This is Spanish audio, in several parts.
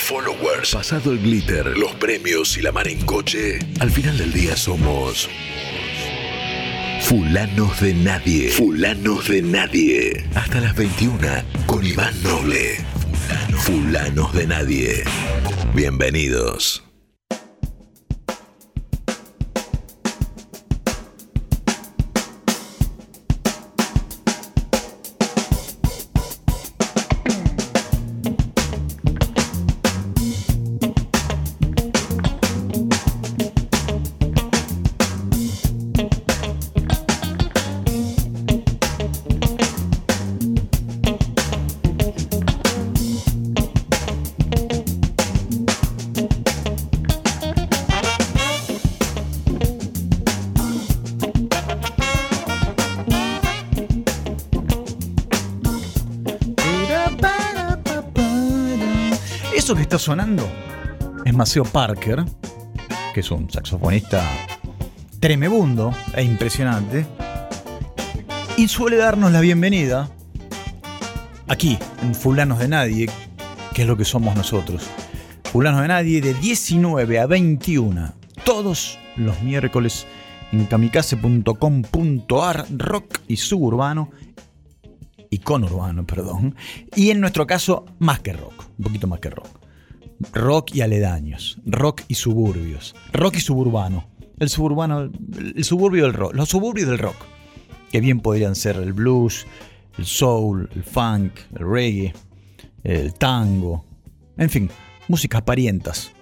followers, pasado el glitter, los premios y la mar en coche, al final del día somos Fulanos de Nadie. Fulanos de Nadie. Hasta las 21 con Iván Noble. Fulanos de Nadie. Bienvenidos. Maceo Parker, que es un saxofonista tremebundo e impresionante, y suele darnos la bienvenida aquí, en Fulanos de Nadie, que es lo que somos nosotros. Fulanos de Nadie de 19 a 21, todos los miércoles en kamikaze.com.ar, rock y suburbano, y conurbano, perdón, y en nuestro caso, más que rock, un poquito más que rock. Rock y aledaños, rock y suburbios, rock y suburbano. El suburbano, el suburbio del rock, los suburbios del rock, que bien podrían ser el blues, el soul, el funk, el reggae, el tango, en fin, músicas parientas,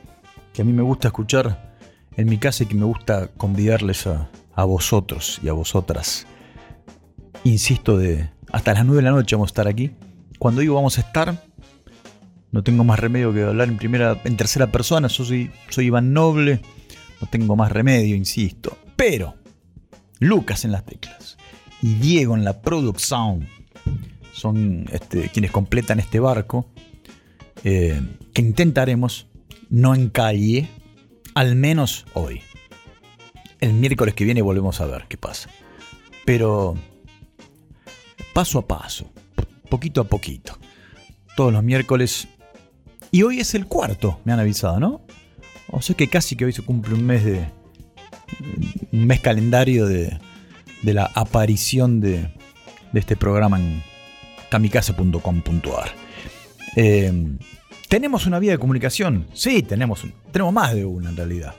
que a mí me gusta escuchar en mi casa y que me gusta convidarles a, a vosotros y a vosotras. Insisto, de hasta las 9 de la noche vamos a estar aquí. Cuando digo vamos a estar, no tengo más remedio que hablar en primera, en tercera persona. Yo soy, soy Iván Noble, no tengo más remedio, insisto. Pero Lucas en las teclas y Diego en la producción son este, quienes completan este barco eh, que intentaremos no en calle, al menos hoy. El miércoles que viene volvemos a ver qué pasa. Pero paso a paso, poquito a poquito. Todos los miércoles. Y hoy es el cuarto, me han avisado, ¿no? O sea que casi que hoy se cumple un mes de. un mes calendario de, de la aparición de, de este programa en kamikaze.com.ar. Eh, ¿Tenemos una vía de comunicación? Sí, tenemos, tenemos más de una en realidad.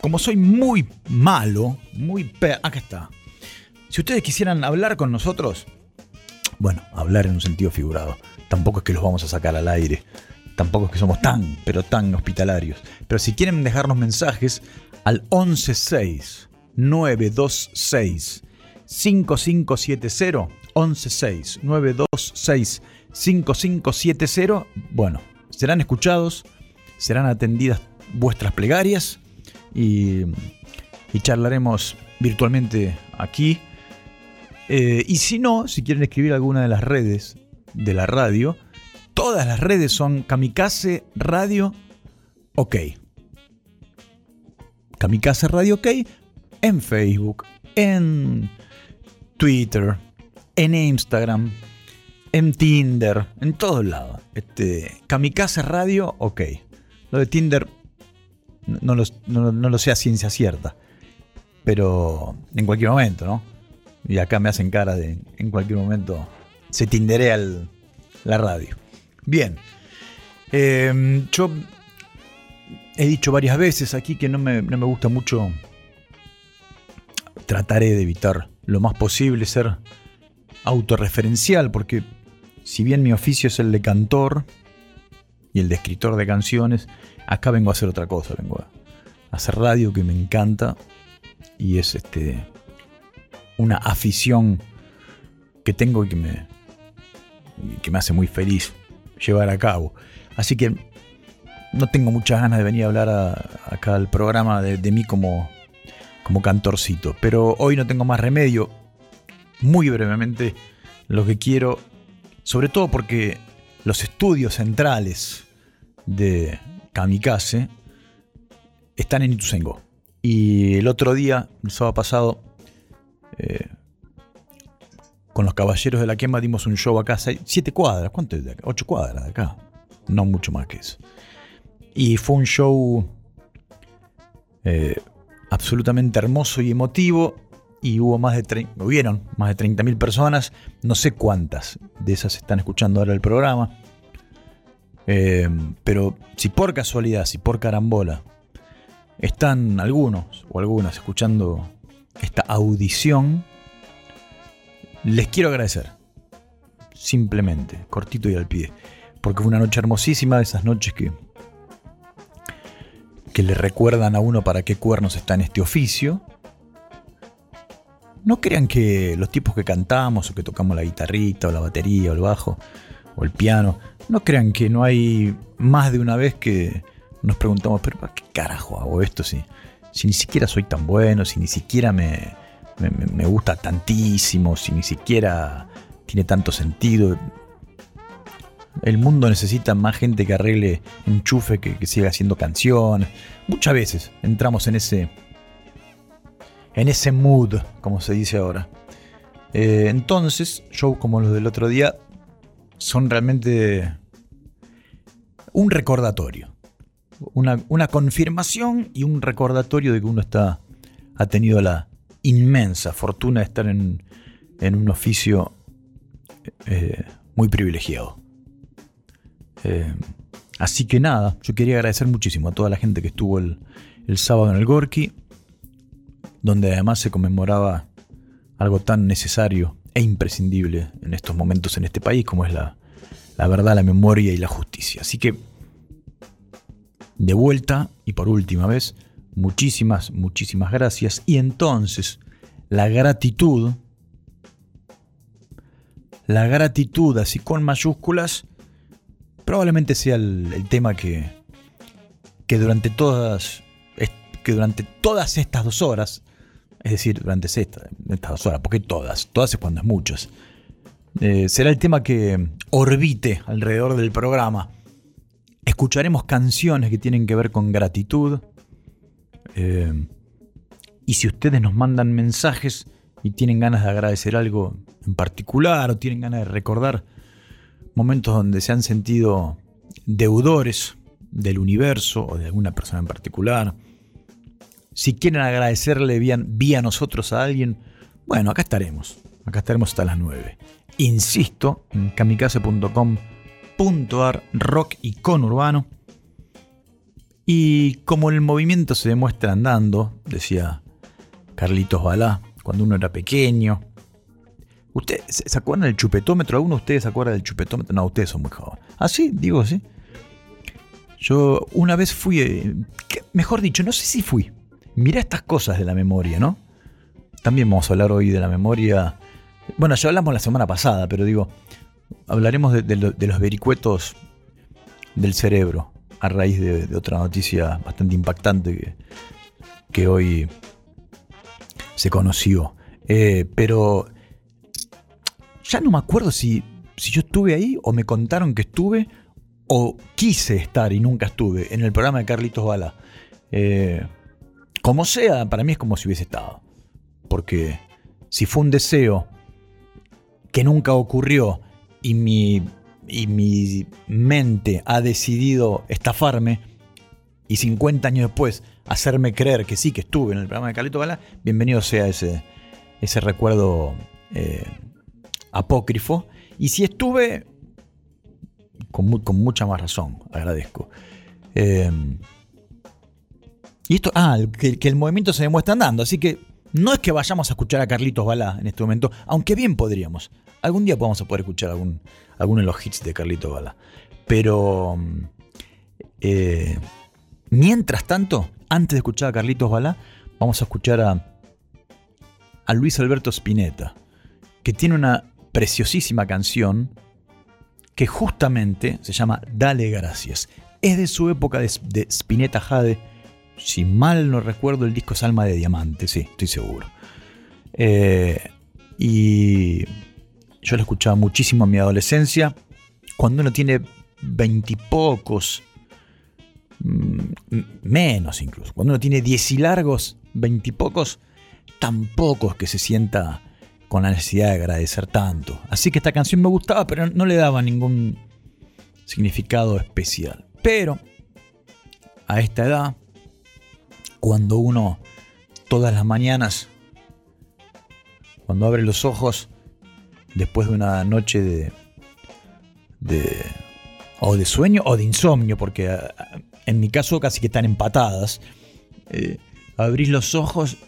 Como soy muy malo, muy... Acá está. Si ustedes quisieran hablar con nosotros, bueno, hablar en un sentido figurado. Tampoco es que los vamos a sacar al aire. Tampoco es que somos tan, pero tan hospitalarios. Pero si quieren dejarnos mensajes al 116 926 5570 116 926 5570, bueno, serán escuchados, serán atendidas vuestras plegarias y, y charlaremos virtualmente aquí eh, y si no, si quieren escribir alguna de las redes de la radio, todas las redes son Kamikaze Radio OK. Kamikaze Radio OK en Facebook, en Twitter, en Instagram, en Tinder, en todos lados. Este, Kamikaze Radio OK. Lo de Tinder no, lo, no, sé a ciencia cierta, pero en cualquier momento, ¿no? Y acá me hacen cara de en cualquier momento se tinderea la radio. Bien. Eh, yo he dicho varias veces aquí que no me, no me gusta mucho. Trataré de evitar lo más posible ser autorreferencial, porque si bien mi oficio es el de cantor y el de escritor de canciones, acá vengo a hacer otra cosa, vengo a hacer radio que me encanta y es este una afición que tengo y que me, que me hace muy feliz llevar a cabo. Así que no tengo muchas ganas de venir a hablar acá al programa de, mí como, como cantorcito. Pero hoy no tengo más remedio. Muy brevemente, lo que quiero, sobre todo porque los estudios centrales de Kamikaze están en Ituzengo. Y el otro día, el sábado pasado, eh, con los caballeros de la quema dimos un show acá, seis, siete cuadras, ¿cuánto es de acá? Ocho cuadras de acá. no mucho más que eso. Y fue un show eh, absolutamente hermoso y emotivo. Y hubo más de hubieron más de 30.000 personas. No sé cuántas de esas están escuchando ahora el programa. Eh, pero si por casualidad, si por carambola, están algunos o algunas escuchando esta audición, les quiero agradecer. Simplemente, cortito y al pie. Porque fue una noche hermosísima, esas noches que, que le recuerdan a uno para qué cuernos está en este oficio. No crean que los tipos que cantamos o que tocamos la guitarrita o la batería o el bajo o el piano, no crean que no hay más de una vez que nos preguntamos, pero ¿para qué carajo hago esto si, si ni siquiera soy tan bueno, si ni siquiera me, me, gusta tantísimo, si ni siquiera tiene tanto sentido? El mundo necesita más gente que arregle enchufe, que, que siga haciendo canciones. Muchas veces entramos en ese, en ese mood, como se dice ahora. Eh, entonces, shows como los del otro día son realmente un recordatorio. Una, confirmación y un recordatorio de que uno está, ha tenido la inmensa fortuna de estar en, un oficio eh, muy privilegiado. Eh, así que nada, yo quería agradecer muchísimo a toda la gente que estuvo el, el sábado en el Gorky, donde además se conmemoraba algo tan necesario e imprescindible en estos momentos en este país como es la, la verdad, la memoria y la justicia. Así que, de vuelta y por última vez, muchísimas, muchísimas gracias. Y entonces, la gratitud, la gratitud así con mayúsculas, probablemente sea el, tema que, que durante todas que durante todas estas dos horas, es decir, durante estas, estas dos horas, porque todas, todas es cuando es muchas, eh, será el tema que orbite alrededor del programa. Escucharemos canciones que tienen que ver con gratitud. Eh, y si ustedes nos mandan mensajes y tienen ganas de agradecer algo en particular o tienen ganas de recordar momentos donde se han sentido deudores del universo o de alguna persona en particular, si quieren agradecerle vía, vía nosotros a alguien, bueno, acá estaremos. Acá estaremos hasta las 9 insisto, en kamikaze.com.ar rock y urbano Y como el movimiento se demuestra andando, decía Carlitos Balá, cuando uno era pequeño. ¿Usted se acuerdan del chupetómetro? ¿Alguno de ustedes se acuerda del chupetómetro? No, ustedes son muy jóvenes. Ah, sí, digo, sí. Yo una vez fui, eh, mejor dicho, no sé si fui. Mira estas cosas de la memoria, ¿no? También vamos a hablar hoy de la memoria bueno, ya hablamos la semana pasada, pero digo, hablaremos de, los vericuetos del cerebro a raíz de, otra noticia bastante impactante que, hoy se conoció. Eh, pero ya no me acuerdo si, si yo estuve ahí o me contaron que estuve o quise estar y nunca estuve en el programa de Carlitos Bala. Eh, como sea, para mí es como si hubiese estado. Porque si fue un deseo que nunca ocurrió y mi, y mi mente ha decidido estafarme y 50 años después hacerme creer que sí, que estuve en el programa de Carlito Gala, bienvenido sea ese, ese recuerdo eh, apócrifo. Y si estuve, con, con, mucha más razón, agradezco. Eh, y esto, ah, que, que, el movimiento se demuestra andando, así que no es que vayamos a escuchar a Carlitos Balá en este momento, aunque bien podríamos. Algún día a poder escuchar algún, alguno de los hits de Carlitos Balá. Pero eh, mientras tanto, antes de escuchar a Carlitos Balá, vamos a escuchar a, a Luis Alberto Spinetta, que tiene una preciosísima canción que justamente se llama Dale Gracias. Es de su época de Spinetta Jade si mal no recuerdo, el disco es Alma de Diamante, sí, estoy seguro. Eh, y yo lo escuchaba muchísimo en mi adolescencia. Cuando uno tiene veintipocos, mm, menos incluso, cuando uno tiene diez y largos, veintipocos, tampoco es que se sienta con la necesidad de agradecer tanto. Así que esta canción me gustaba, pero no le daba ningún, significado especial. Pero a esta edad, cuando uno todas las mañanas, cuando abre los ojos, después de una noche de, de o de sueño o de insomnio, porque ah, en mi caso casi que están empatadas, eh, abrís los ojos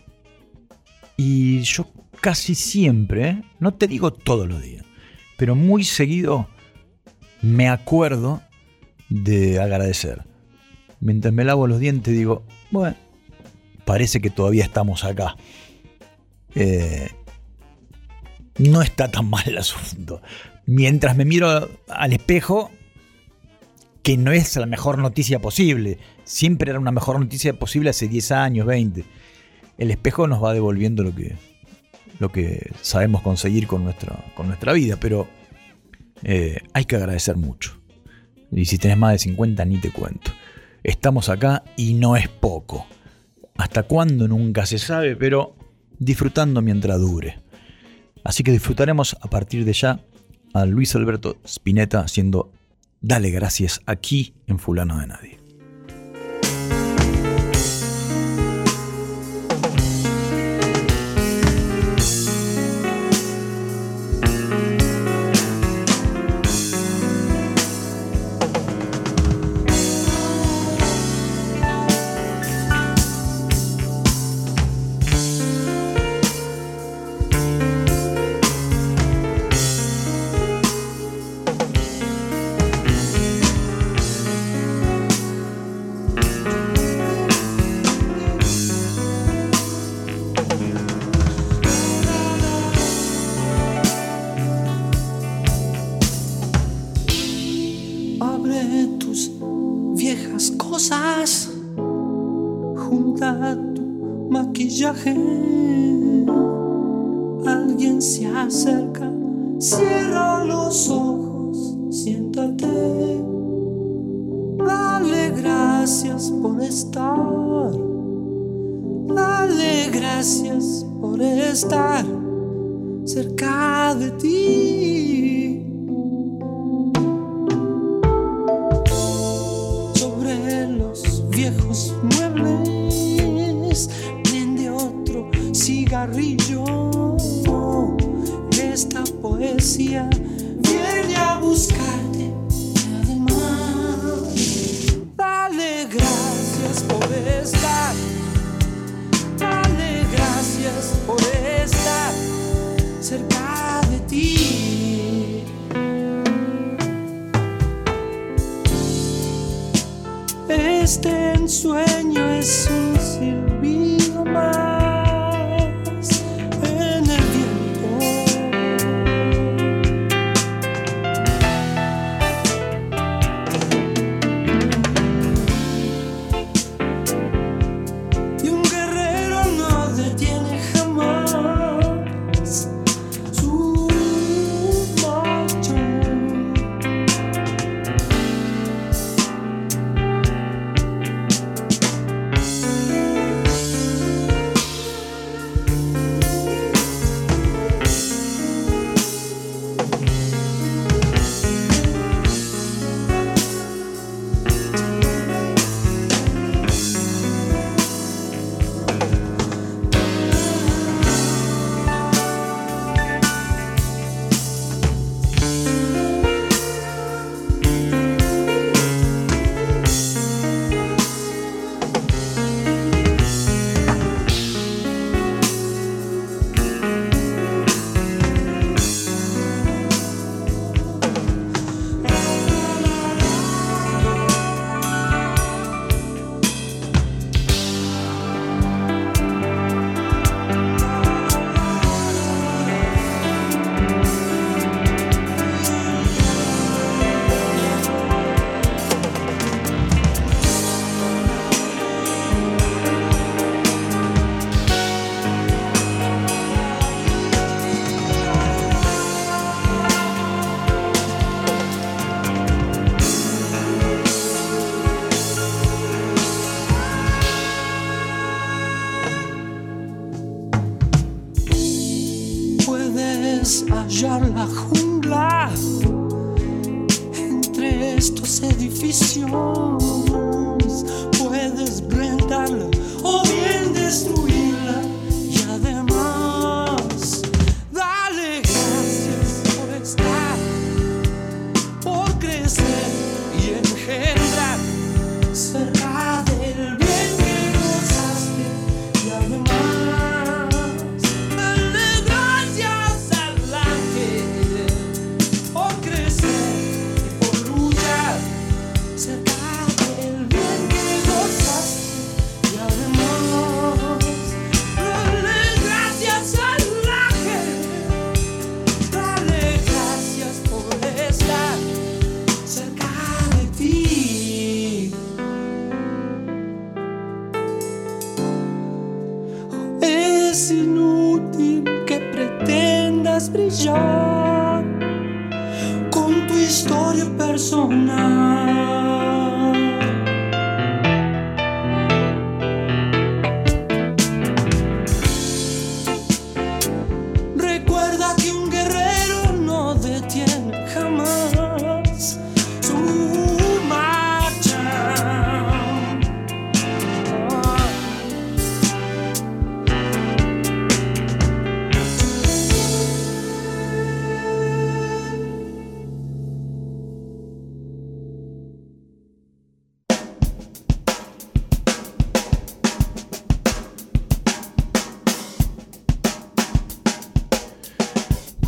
y yo casi siempre, no te digo todos los días, pero muy seguido me acuerdo de agradecer. Mientras me lavo los dientes digo, bueno, parece que todavía estamos acá. Eh, no está tan mal el asunto. Mientras me miro al espejo, que no es la mejor noticia posible. Siempre era una mejor noticia posible hace 10 años, 20. El espejo nos va devolviendo lo que, lo que sabemos conseguir con nuestra, con nuestra vida, pero eh, hay que agradecer mucho. Y si tenés más de 50, ni te cuento. Estamos acá y no es poco. Hasta cuándo nunca se sabe, pero disfrutando mientras dure. Así que disfrutaremos a partir de ya a Luis Alberto Spinetta haciendo Dale gracias aquí en Fulano de Nadie. cierra los ojos, siéntate. Dale gracias por estar. Dale gracias por estar cerca de ti. viene a buscarte. Además, dale gracias por estar. Dale gracias por estar cerca de ti. Este ensueño es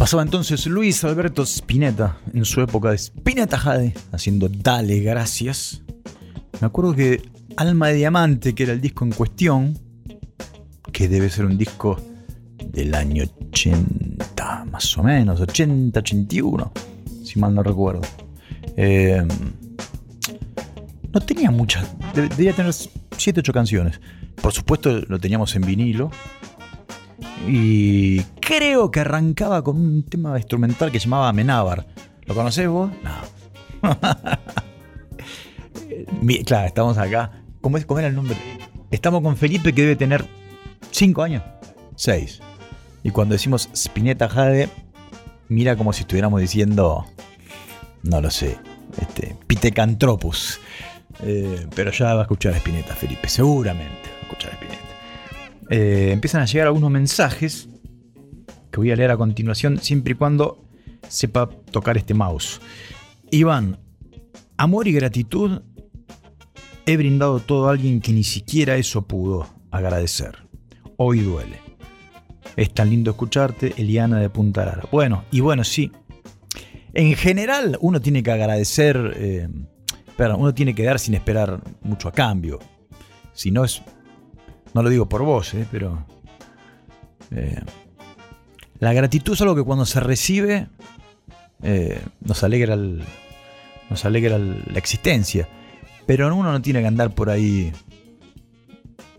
Pasaba entonces Luis Alberto Spinetta en su época de Spinetta Jade haciendo Dale Gracias. Me acuerdo que Alma de Diamante, que era el disco en cuestión, que debe ser un disco del año 80, más o menos, 80, 81, si mal no recuerdo. Eh, no tenía muchas, debía tener 7, 8 canciones. Por supuesto lo teníamos en vinilo, y creo que arrancaba con un tema instrumental que llamaba Menábar. ¿Lo conocés vos? No. claro, estamos acá. ¿Cómo, es, ¿Cómo era el nombre? Estamos con Felipe que debe tener 5 años. 6. Y cuando decimos Spinetta Jade, mira como si estuviéramos diciendo, no lo sé, este, Pitecantropus. Eh, pero ya va a escuchar a Spinetta, Felipe, seguramente Eh, empiezan a llegar algunos mensajes que voy a leer a continuación, siempre y cuando sepa tocar este mouse. Iván, amor y gratitud he brindado todo a alguien que ni siquiera eso pudo agradecer. Hoy duele. Es tan lindo escucharte, Eliana de Punta Lara. Bueno, y bueno, sí. En general, uno tiene que agradecer, eh, pero uno tiene que dar sin esperar mucho a cambio. Si no es no lo digo por vos, eh, pero... Eh, la gratitud es algo que cuando se recibe eh, nos alegra, la existencia. Pero uno no tiene que andar por ahí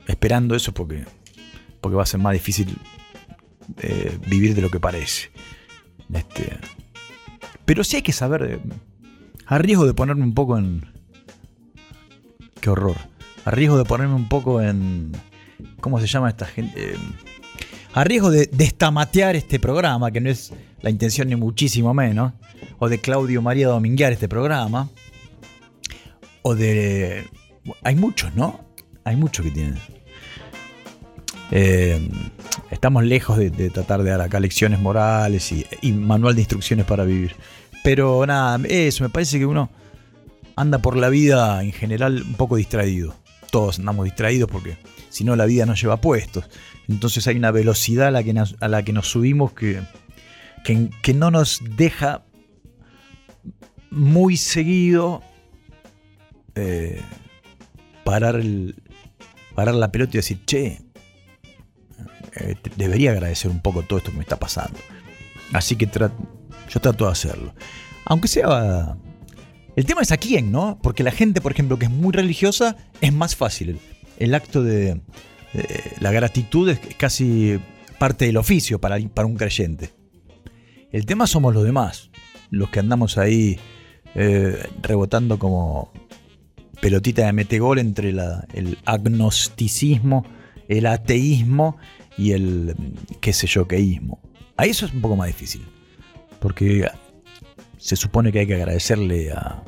esperando eso porque, porque va a ser más difícil vivir de lo que parece. Este, pero sí hay que saber, a riesgo de ponerme un poco en... Qué horror. A riesgo de ponerme un poco en ¿Cómo se llama esta gente? Eh, a riesgo de destamatear este programa, que no es la intención ni muchísimo menos, o de Claudio María Dominguear este programa, o de... Hay muchos, ¿no? Hay muchos que tienen. Eh, estamos lejos de, tratar de dar acá lecciones morales y, y, manual de instrucciones para vivir. Pero nada, eso, me parece que uno anda por la vida en general un poco distraído. Todos andamos distraídos porque si no la vida nos lleva puestos. Entonces hay una velocidad a la que nos, a la que nos subimos que, que, no nos deja muy seguido eh, parar, el, parar la pelota y decir, che, eh, debería agradecer un poco todo esto que me está pasando. Así que yo trato de hacerlo. Aunque sea... El tema es a quién, ¿no? Porque la gente, por ejemplo, que es muy religiosa, es más fácil el acto de, la gratitud es casi parte del oficio para, para, un creyente. El tema somos los demás, los que andamos ahí eh, rebotando como pelotita de metegol entre el agnosticismo, el ateísmo y el qué sé yo, queísmo. Ahí eso es un poco más difícil, porque se supone que hay que agradecerle a,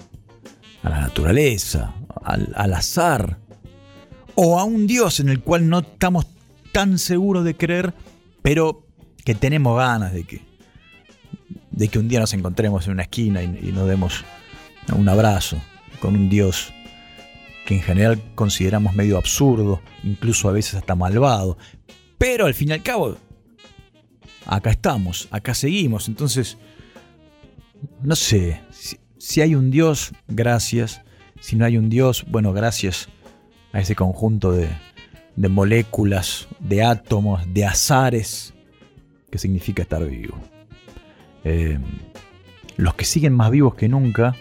a la naturaleza, al, al azar, o a un Dios en el cual no estamos tan seguros de creer, pero que tenemos ganas de que, de que un día nos encontremos en una esquina y, nos demos un abrazo con un Dios que en general consideramos medio absurdo, incluso a veces hasta malvado. Pero al fin y al cabo, acá estamos, acá seguimos. Entonces, no sé, si, hay un Dios, gracias. Si no hay un Dios, bueno, gracias a ese conjunto de, de moléculas, de átomos, de azares, que significa estar vivo. Eh, los que siguen más vivos que nunca,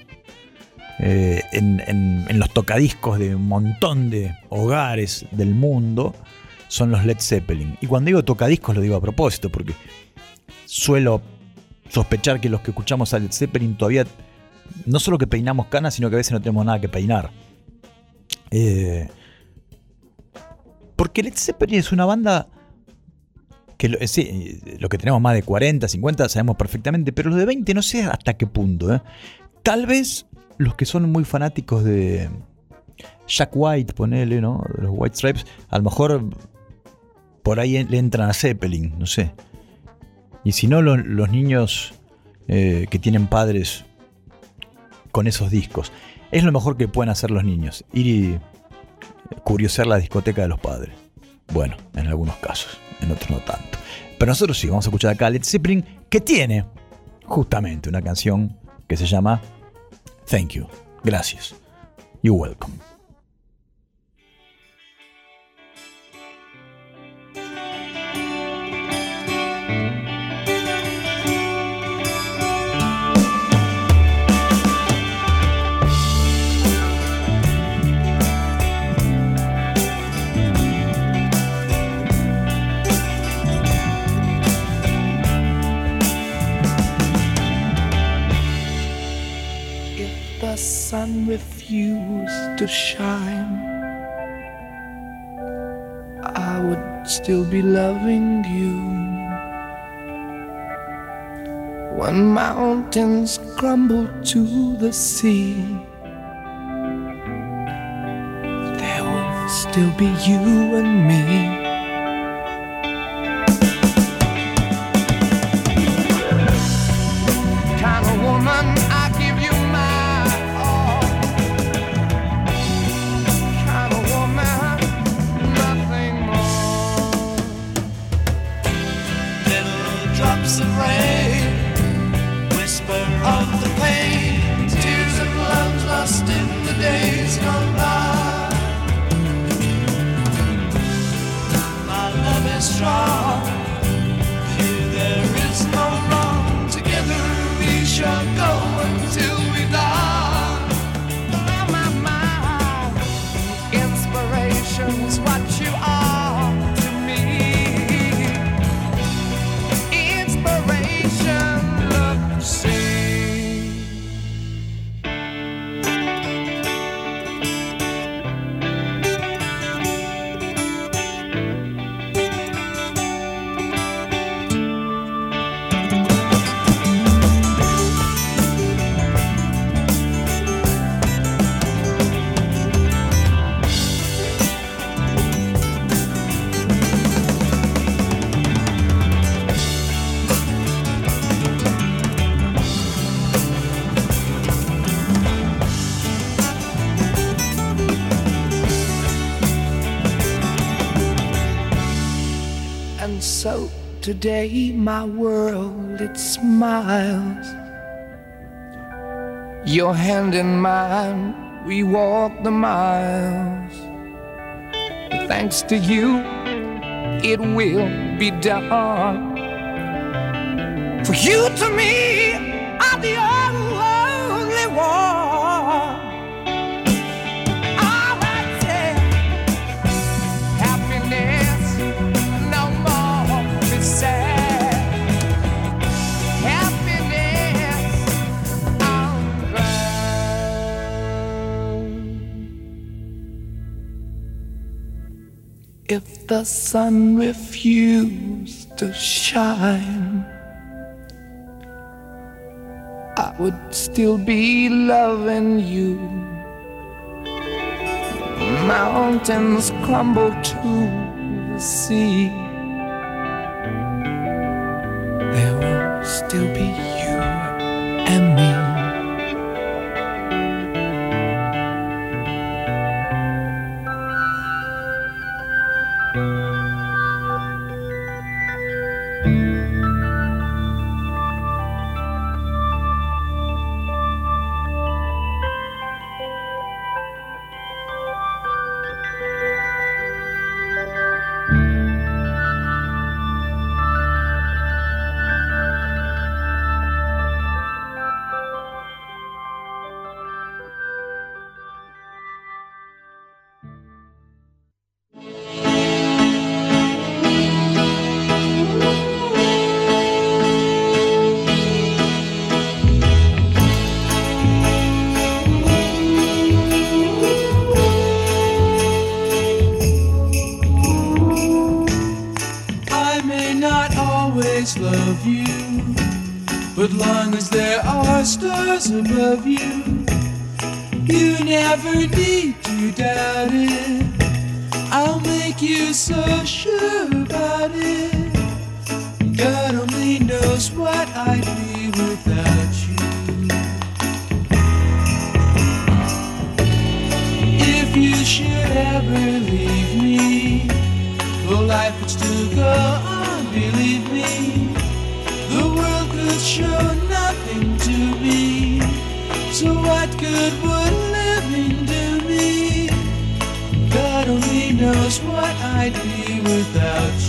eh, en, los tocadiscos de un montón de hogares del mundo, son los Led Zeppelin. Y cuando digo tocadiscos lo digo a propósito, porque suelo sospechar que los que escuchamos a Led Zeppelin todavía no solo que peinamos canas, sino que a veces no tenemos nada que peinar. Eh, porque Led Zeppelin es una banda que lo, sí, lo que tenemos más de 40, 50 sabemos perfectamente, pero los de 20 no sé hasta qué punto. ¿eh? Tal vez los que son muy fanáticos de Jack White, ponele, ¿no? De los White Stripes, a lo mejor por ahí le entran a Zeppelin, no sé. Y si no, los niños eh, que tienen padres con esos discos. Es lo mejor que pueden hacer los niños, ir y curiosear la discoteca de los padres. Bueno, en algunos casos, en otros no tanto. Pero nosotros sí, vamos a escuchar acá a Led Zeppelin, que tiene justamente una canción que se llama Thank You. Gracias. You're welcome. Sun refused to shine, I would still be loving you. When mountains crumble to the sea, there will still be you and me. My world, it smiles. Your hand in mine, we walk the miles. Thanks to you, it will be done. For you to me are the only the sun refused to shine, I would still be loving you. mountains crumble to the sea, love you, but long as there are stars above you, you never need to doubt it. I'll make you so sure about it. God only knows what I'd be without you. If you should ever leave me, though life would still go good would living do me? God only knows what I'd be without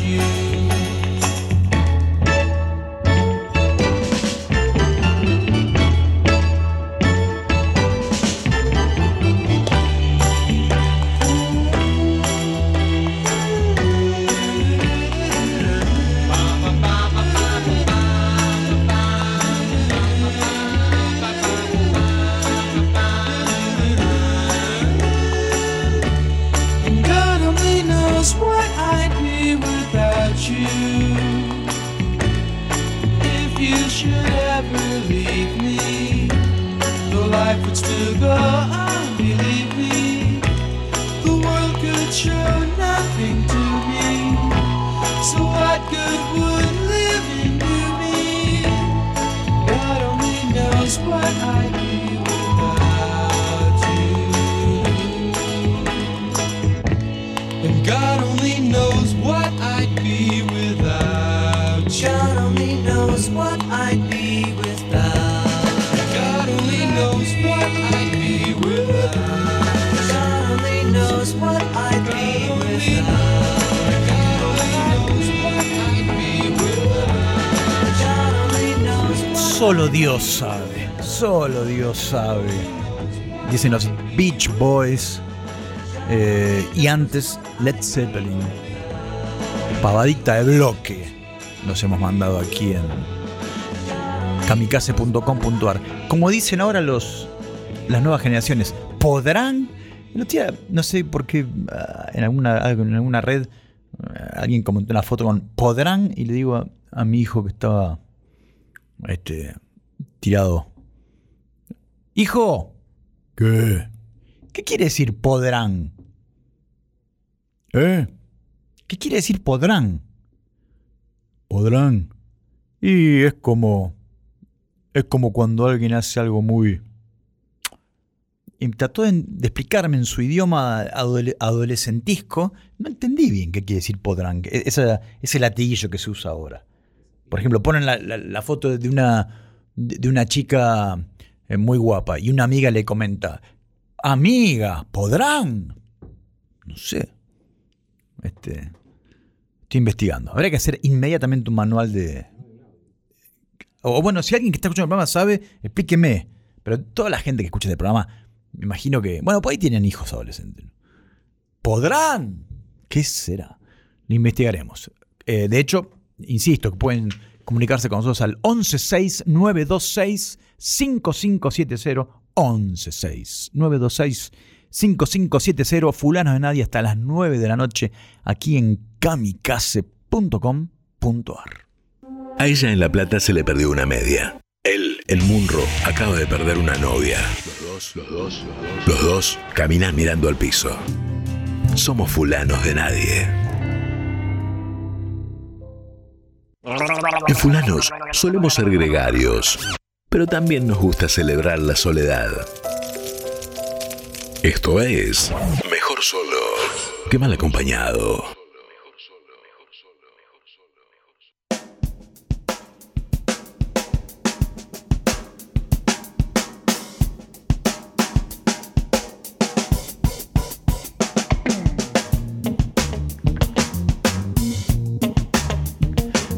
God only knows what I'd be without you. God only knows what I'd be without. God only knows what I'd be without. God only knows what I'd be without. God only knows what I'd be without. God only knows what Solo Dios sabe, solo Dios sabe. Dicen los Beach Boys. Eh, y antes Led Zeppelin. Pavadita de bloque. Nos hemos mandado aquí en kamikaze.com.ar. Como dicen ahora los, las nuevas generaciones, podrán. El otro día, no sé por qué, ah, en alguna, en alguna red, ah, alguien comentó una foto con podrán, y le digo a, a mi hijo que estaba este, tirado. Hijo, ¿qué? ¿Qué quiere decir podrán? ¿Eh? ¿Qué quiere decir podrán? Podrán. Y es como. Es como cuando alguien hace algo muy. Y trató de, de explicarme en su idioma adole- adolescentisco. No entendí bien qué quiere decir podrán. e- esa- ese latiguillo que se usa ahora. Por ejemplo, ponen la, la- la foto de una, de de una chica eh, muy guapa y una amiga le comenta, amiga, ¿podrán? No sé. Este, estoy investigando. Habría que hacer inmediatamente un manual de... O bueno, si alguien que está escuchando el programa sabe, explíqueme. Pero toda la gente que escucha este programa, me imagino que... Bueno, por ahí tienen hijos adolescentes. ¿Podrán? ¿Qué será? Lo investigaremos. Eh, de hecho, insisto, que pueden comunicarse con nosotros al 116-926-5570. 116-926-5570. Fulanos de nadie hasta las 9 de la noche aquí en kamikaze.com.ar. A ella en La Plata se le perdió una media. Él, el Munro, acaba de perder una novia. Los dos, los dos, los dos caminan mirando al piso. somos fulanos de nadie. En fulanos solemos ser gregarios, pero también nos gusta celebrar la soledad. Esto es Mejor solo que mal acompañado.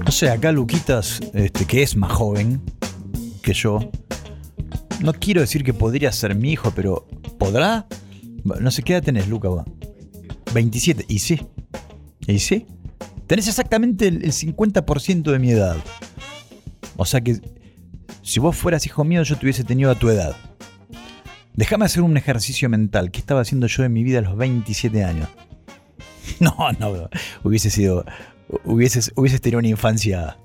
No sé, acá Luquitas, este, que es más joven que yo, no quiero decir que podría ser mi hijo, pero ¿podrá? No sé qué edad tenés, Luca. vos? 27. Y sí. Y sí. Tenés exactamente el, el 50% de mi edad. O sea que si vos fueras hijo mío, yo te hubiese tenido a tu edad. Déjame hacer un ejercicio mental. ¿Qué estaba haciendo yo en mi vida a los 27 años? No, no, hubiese sido. Hubieses, hubieses tenido una infancia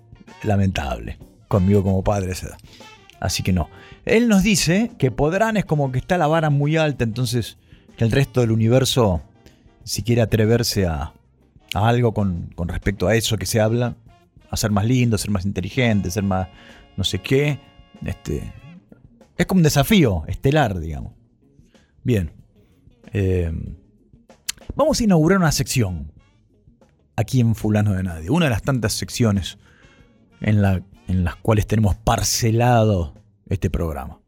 lamentable conmigo como padre a esa edad. Así que no. Él nos dice que podrán es como que está la vara muy alta, entonces que el resto del universo, si quiere atreverse a, algo con, respecto a eso que se habla, a ser más lindo, a ser más inteligente, a ser más no sé qué, este, es como un desafío estelar, digamos. Bien. Eh, vamos a inaugurar una sección aquí en Fulano de Nadie. Una de las tantas secciones en las cuales tenemos parcelado este programa.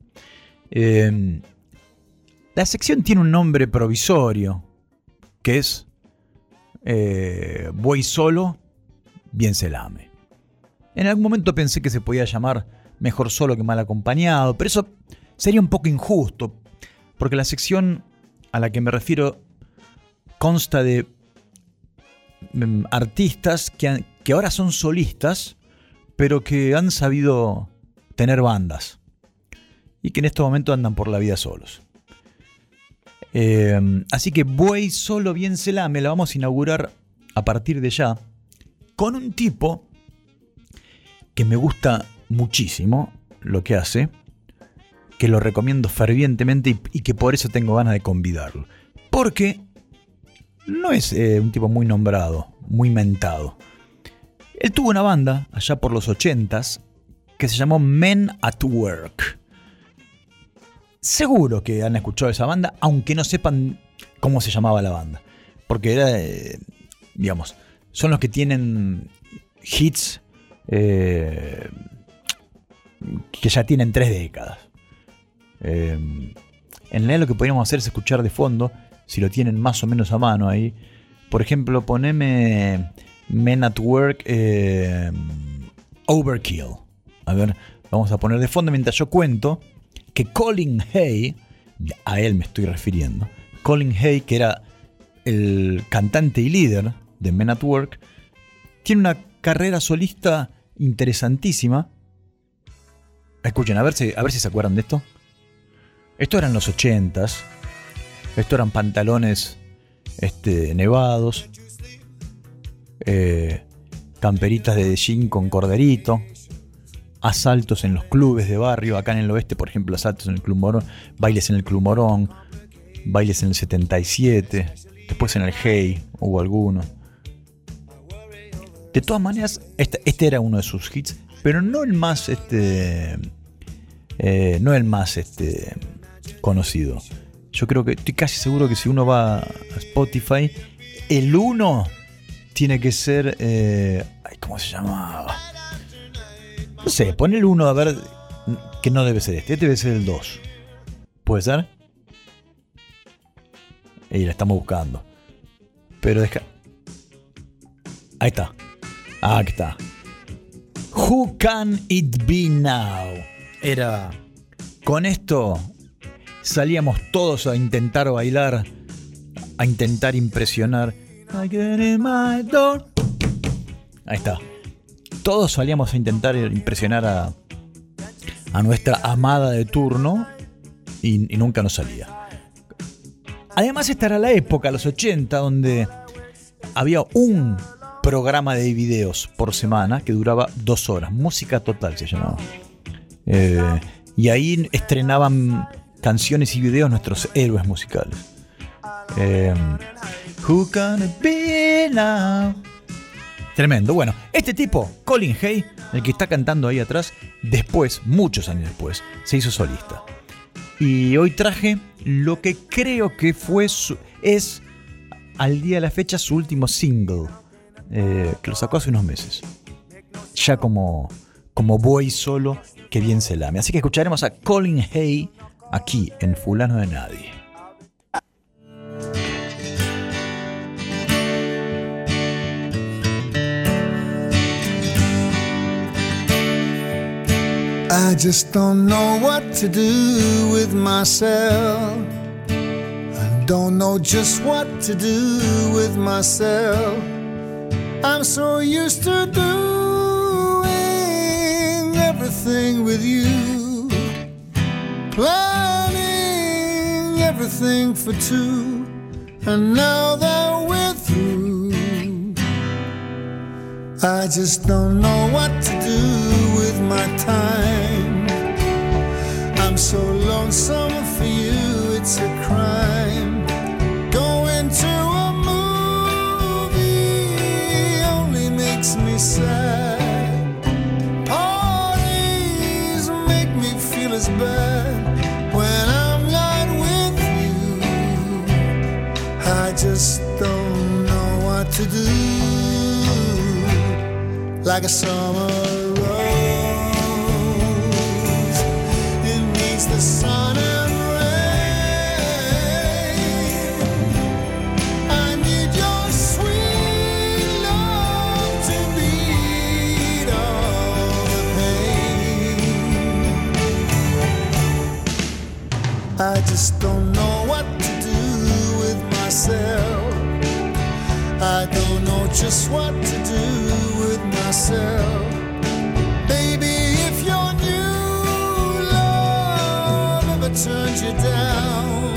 Eh, la sección tiene un nombre provisorio, que es eh, Voy solo, bien se lame. En algún momento pensé que se podía llamar Mejor solo que mal acompañado, pero eso sería un poco injusto, porque la sección a la que me refiero consta de mm, artistas que, que ahora son solistas, pero que han sabido tener bandas y que en este momento andan por la vida solos. Eh, así que Buey Solo Bien Se Lame la vamos a inaugurar a partir de ya con un tipo que me gusta muchísimo lo que hace, que lo recomiendo fervientemente y, y que por eso tengo ganas de convidarlo. Porque no es eh, un tipo muy nombrado, muy mentado. Él tuvo una banda allá por los 80s que se llamó Men at Work. Seguro que han escuchado esa banda, aunque no sepan cómo se llamaba la banda. Porque era, eh, digamos, son los que tienen hits eh, que ya tienen tres décadas. Eh, en realidad lo que podríamos hacer es escuchar de fondo, si lo tienen más o menos a mano ahí. Por ejemplo, poneme Men at Work Overkill. A ver, vamos a poner de fondo mientras yo cuento que Colin Hay, a él me estoy refiriendo, Colin Hay, que era el cantante y líder de Men at Work, tiene una carrera solista interesantísima. Escuchen, a ver si, a ver si se acuerdan de esto. Esto eran los 80s. Esto eran pantalones este, nevados. eh, camperitas de jean con corderito. Asaltos en los clubes de barrio. Acá en el oeste, por ejemplo, asaltos en el Club Morón. Bailes en el Club Morón. Bailes en el 77. Después en el Hey hubo alguno. De todas maneras, este, era uno de sus hits, pero no el más, este, eh, no el más, este, conocido. Yo creo que estoy casi seguro que si uno va a Spotify, el uno tiene que ser, eh, ¿cómo se llamaba? No sé, pon el uno a ver, que no debe ser este, este debe ser el 2. ¿Puede ser? Y la estamos buscando. Pero deja. Ahí está. Ah, aquí está. Who can it be now? Era. Con esto salíamos todos a intentar bailar, a intentar impresionar. I get in my. Ahí está. Todos salíamos a intentar impresionar a, a nuestra amada de turno y, nunca nos salía. Además, esta era la época, los 80, donde había un programa de videos por semana que duraba dos horas. Música total se llamaba. Eh, y ahí estrenaban canciones y videos nuestros héroes musicales. Eh, Who can it be now? Tremendo. Bueno, este tipo, Colin Hay, el que está cantando ahí atrás, después, muchos años después, se hizo solista. Y hoy traje lo que creo que fue su, es al día de la fecha su último single, eh, que lo sacó hace unos meses. Ya como, como voy solo, que bien se lame. Así que escucharemos a Colin Hay aquí en Fulano de Nadie. I just don't know what to do with myself. I don't know just what to do with myself. I'm so used to doing everything with you, planning everything for two, and now that we're through. I just don't know what to do with my time. I'm so lonesome for you, it's a crime. Going to a movie only makes me sad. Parties make me feel as bad when I'm not with you. I just don't know what to do like a summer just don't know what to do with myself. I don't know just what to do with myself. Turns you down,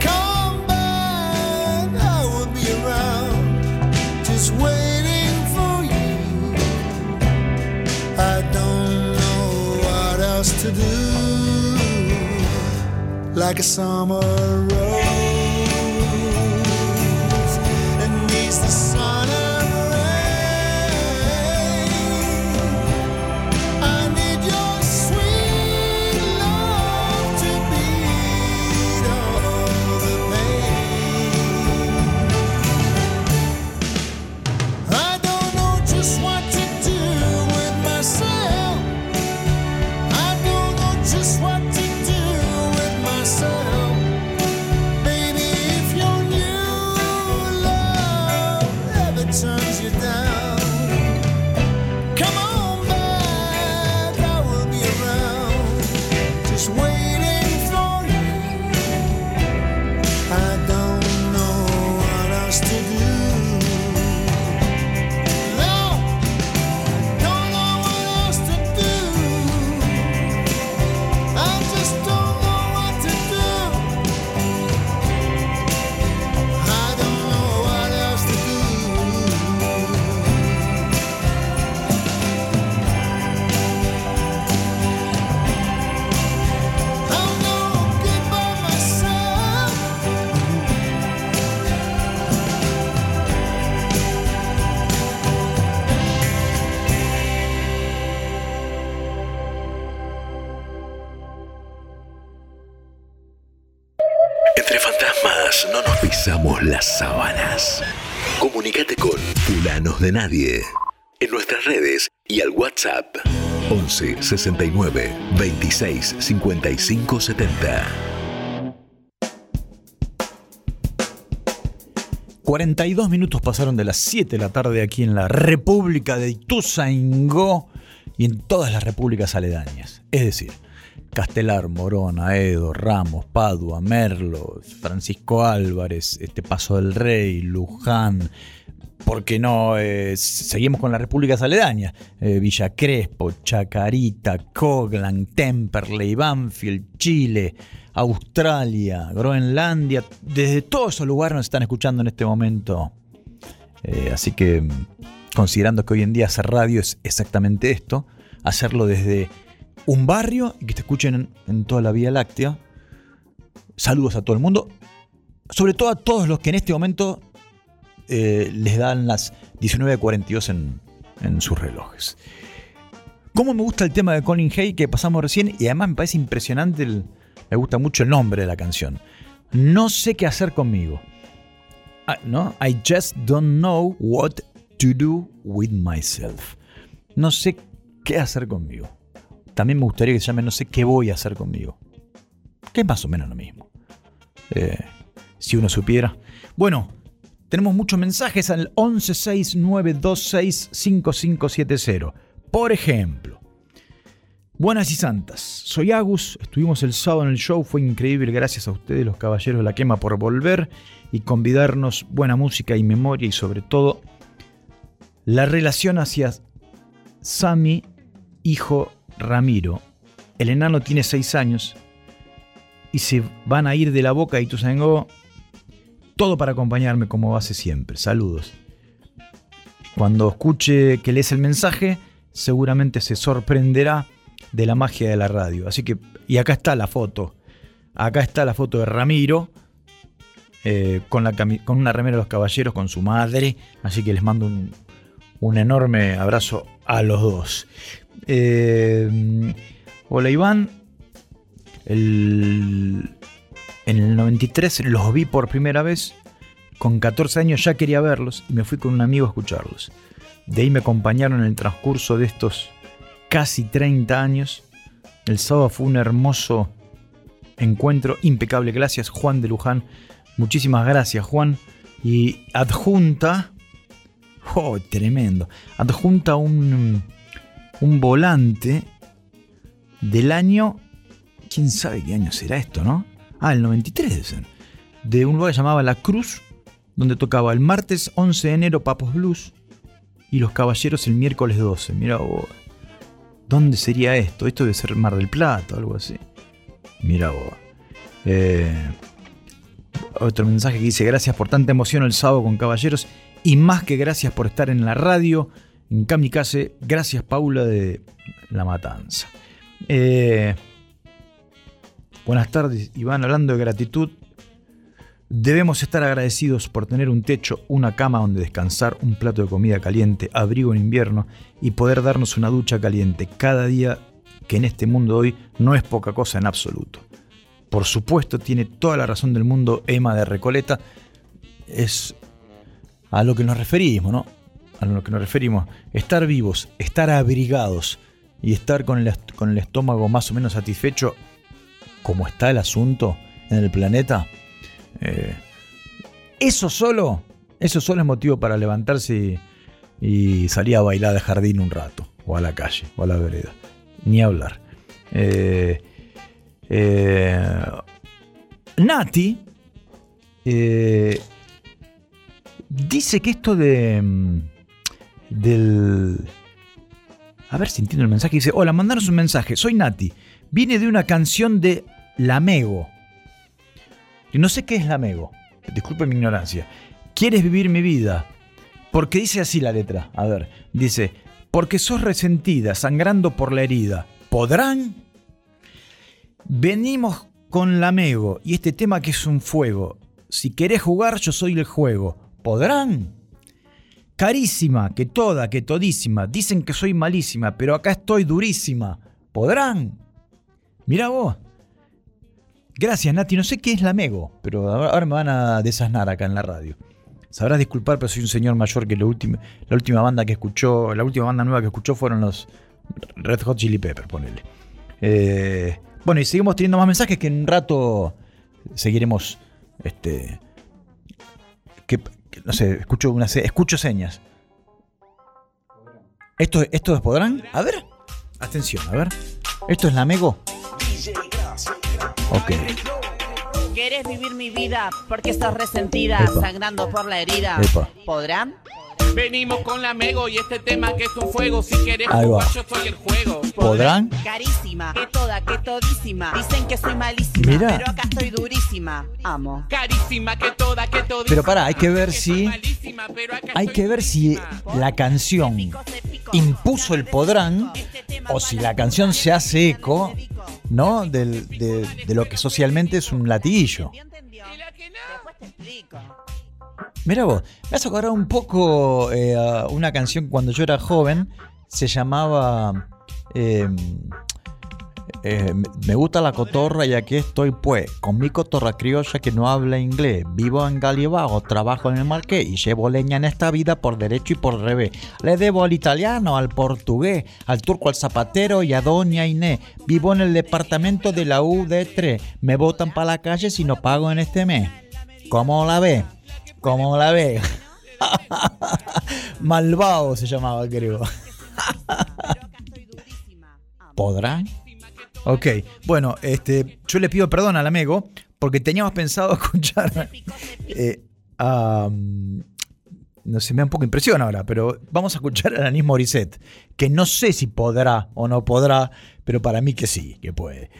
come back, I will be around, just waiting for you. I don't know what else to do, like a summer rose De Nadie en nuestras redes y al WhatsApp 11 69 26 55 70. 42 minutos pasaron de las 7 de la tarde aquí en la República de Ituzaingó y en todas las repúblicas aledañas. Es decir, Castelar, Morón, Aedo, Ramos, Padua, Merlo, Francisco Álvarez, este Paso del Rey, Luján. Porque no, Eh, seguimos con las repúblicas aledañas. Eh, Villa Crespo, Chacarita, Coglan, Temperley, Banfield, Chile, Australia, Groenlandia. Desde todos esos lugares nos están escuchando en este momento. Eh, así que, mm, considerando que hoy en día hacer radio es exactamente esto, hacerlo desde un barrio y que te escuchen en, en toda la Vía Láctea. Saludos a todo el mundo. sobre todo a todos los que en este momento eh, les dan las 19.42 en, en sus relojes. Cómo me gusta el tema de Colin Hay que pasamos recién y además me parece impresionante, el- me gusta mucho el nombre de la canción. No sé qué hacer conmigo. Ah, ¿No? I just don't know what to do with myself. No sé qué hacer conmigo. También me gustaría que se llame No sé qué voy a hacer conmigo. Que es más o menos lo mismo. Eh, si uno supiera. Bueno, tenemos muchos mensajes al 1169265570. Por ejemplo, Buenas y santas, soy Agus, estuvimos el sábado en el show, fue increíble, gracias a ustedes los caballeros de la quema por volver y convidarnos buena música y memoria y sobre todo la relación hacia Sami, hijo Ramiro. El enano tiene 6 años y se van a ir de la boca y Tuzango todo para acompañarme como hace siempre. Saludos. Cuando escuche que lees el mensaje, seguramente se sorprenderá de la magia de la radio. Así que, y acá está la foto. Acá está la foto de Ramiro eh, con, una remera de los caballeros con su madre. Así que les mando un, un enorme abrazo a los dos. Eh, hola Iván. El- en el 93 los vi por primera vez. Con 14 años ya quería verlos y me fui con un amigo a escucharlos. De ahí me acompañaron en el transcurso de estos casi 30 años. El sábado fue un hermoso encuentro, impecable. Gracias Juan de Luján. Muchísimas gracias Juan. Y adjunta... Oh, tremendo. Adjunta un, un volante del año... ¿Quién sabe qué año será esto, no? Ah, el 93 debe. De un lugar que llamaba La Cruz, donde tocaba el martes 11 de enero Papos Blues y Los Caballeros el miércoles 12. Mira vos. ¿Dónde sería esto? Esto debe ser Mar del Plata algo así. Mira vos. Eh, otro mensaje que dice: Gracias por tanta emoción el sábado con Caballeros. Y más que gracias por estar en la radio, en Kamikaze. Gracias, Paula de La Matanza. Eh, buenas tardes, Iván. Hablando de gratitud, Debemos estar agradecidos por tener un techo, una cama donde descansar, un plato de comida caliente, abrigo en invierno y poder darnos una ducha caliente cada día que en este mundo hoy no es poca cosa en absoluto. Por supuesto, tiene toda la razón del mundo Emma de Recoleta. Es a lo que nos referimos, ¿no? A lo que nos referimos. Estar vivos, estar abrigados y estar con el, con el estómago más o menos satisfecho, como está el asunto en el planeta. Eh, eso solo, eso solo es motivo para levantarse y, y salir a bailar de jardín un rato, o a la calle, o a la vereda. Ni hablar. Eh, eh, Nati dice que esto de. mm, del. A ver si entiendo el mensaje. Dice: Hola, mandanos un mensaje. Soy Nati. Viene de una canción de Lamego. Y no sé qué es Lamego. Disculpe mi ignorancia. ¿Quieres vivir mi vida? Porque dice así la letra. A ver, dice, porque sos resentida, sangrando por la herida. ¿Podrán? Venimos con Lamego y este tema que es un fuego. Si querés jugar, yo soy el juego. ¿Podrán? Carísima, que toda, que todísima. Dicen que soy malísima, pero acá estoy durísima. ¿Podrán? Mira vos. Gracias, Nati. No sé qué es Lamego, pero ahora me van a desasnar acá en la radio. Sabrás disculpar, pero soy un señor mayor que la última, la última banda que escuchó, la última banda nueva que escuchó fueron los Red Hot Chili Peppers, ponele. Eh, bueno, y seguimos teniendo más mensajes que en un rato seguiremos. Este. No sé, escucho, una, escucho señas. ¿Esto, ¿Esto podrán? A ver. Atención, a ver. ¿Esto es Lamego? Ok. ¿Quieres vivir mi vida porque estás resentida, Epa. sangrando por la herida? Epa. ¿Podrán? Venimos con la Mego y este tema que es un fuego. Si quieres Ahí va. jugar, yo soy el juego. ¿Podrán? Carísima, que toda, que todísima. Dicen que soy malísima, Mirá. pero acá estoy durísima. Amo. Carísima que toda, que toda. Pero pará, hay que ver si- Hay que ver si la canción impuso el podrán o si la canción se hace eco, ¿no? Del- de, de lo que socialmente es un latiguillo. ¿Ya entendió? Después te explico. Mira vos, me has acordado un poco eh, una canción cuando yo era joven. Se llamaba eh, eh, Me gusta la cotorra y aquí estoy pues, con mi cotorra criolla que no habla inglés. Vivo en Galibago, trabajo en el marqués y llevo leña en esta vida por derecho y por revés. Le debo al italiano, al portugués, al turco, al zapatero y a doña Inés. Vivo en el departamento de la UD3. Me botan para la calle si no pago en este mes. ¿Cómo la ve? ¿Cómo la ve? Malvado se llamaba, creo. ¿Podrán? Ok, bueno, este, yo le pido perdón al amigo porque teníamos pensado escuchar eh, mm, no sé, me da un poco impresión ahora, pero vamos a escuchar a Alanis Morissette, que no sé si podrá o no podrá, pero para mí que sí, que puede.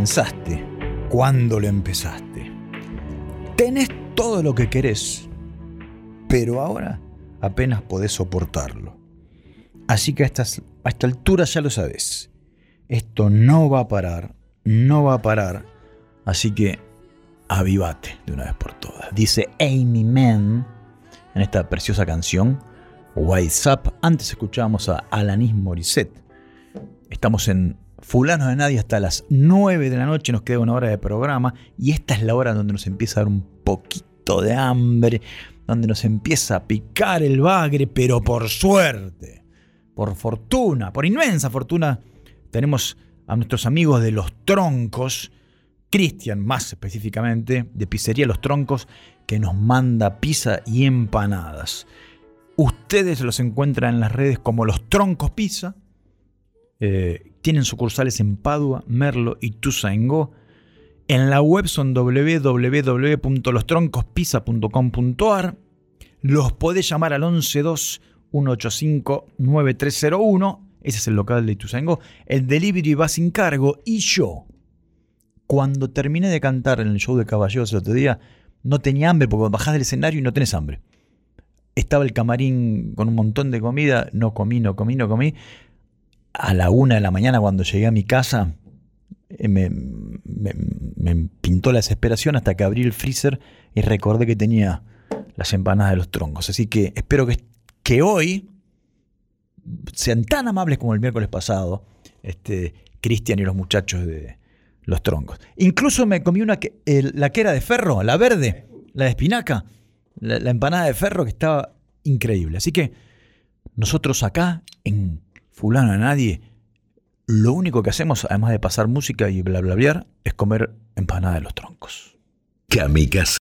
Pensaste cuando lo empezaste. Tenés todo lo que querés, pero ahora apenas podés soportarlo. Así que a, esta altura ya lo sabés. Esto no va a parar, no va a parar. Así que avivate de una vez por todas. Dice Amy Mann en esta preciosa canción, What's Up. Antes escuchábamos a Alanis Morissette. Estamos en Fulano de Nadie hasta las 9 de la noche, nos queda una hora de programa y esta es la hora donde nos empieza a dar un poquito de hambre, donde nos empieza a picar el bagre, pero por suerte, por fortuna, por inmensa fortuna, tenemos a nuestros amigos de Los Troncos, Cristian más específicamente, de Pizzería Los Troncos, que nos manda pizza y empanadas. Ustedes los encuentran en las redes como Los Troncos Pizza. Eh, tienen sucursales en Padua, Merlo y Tuzaingó. En la web son www.lostroncos.pizza.com.ar. Los podés llamar al 112 185 9301. Ese es el local de Ituzaingó. El delivery va sin cargo. Y yo, cuando terminé de cantar en el show de caballeros el otro día, no tenía hambre porque bajás del escenario y no tenés hambre. Estaba el camarín con un montón de comida, no comí, no comí, no comí. A la una de la mañana cuando llegué a mi casa, eh, me, me- pintó la desesperación hasta que abrí el freezer y recordé que tenía las empanadas de los troncos. Así que espero que, que hoy sean tan amables como el miércoles pasado, este, Cristian y los muchachos de los troncos. Incluso me comí una que, la que era de ferro, la verde, la de espinaca, la, la empanada de ferro que estaba increíble. Así que nosotros acá en Fulano a Nadie, lo único que hacemos, además de pasar música y bla bla bla, es comer empanada de los troncos. Kamikaze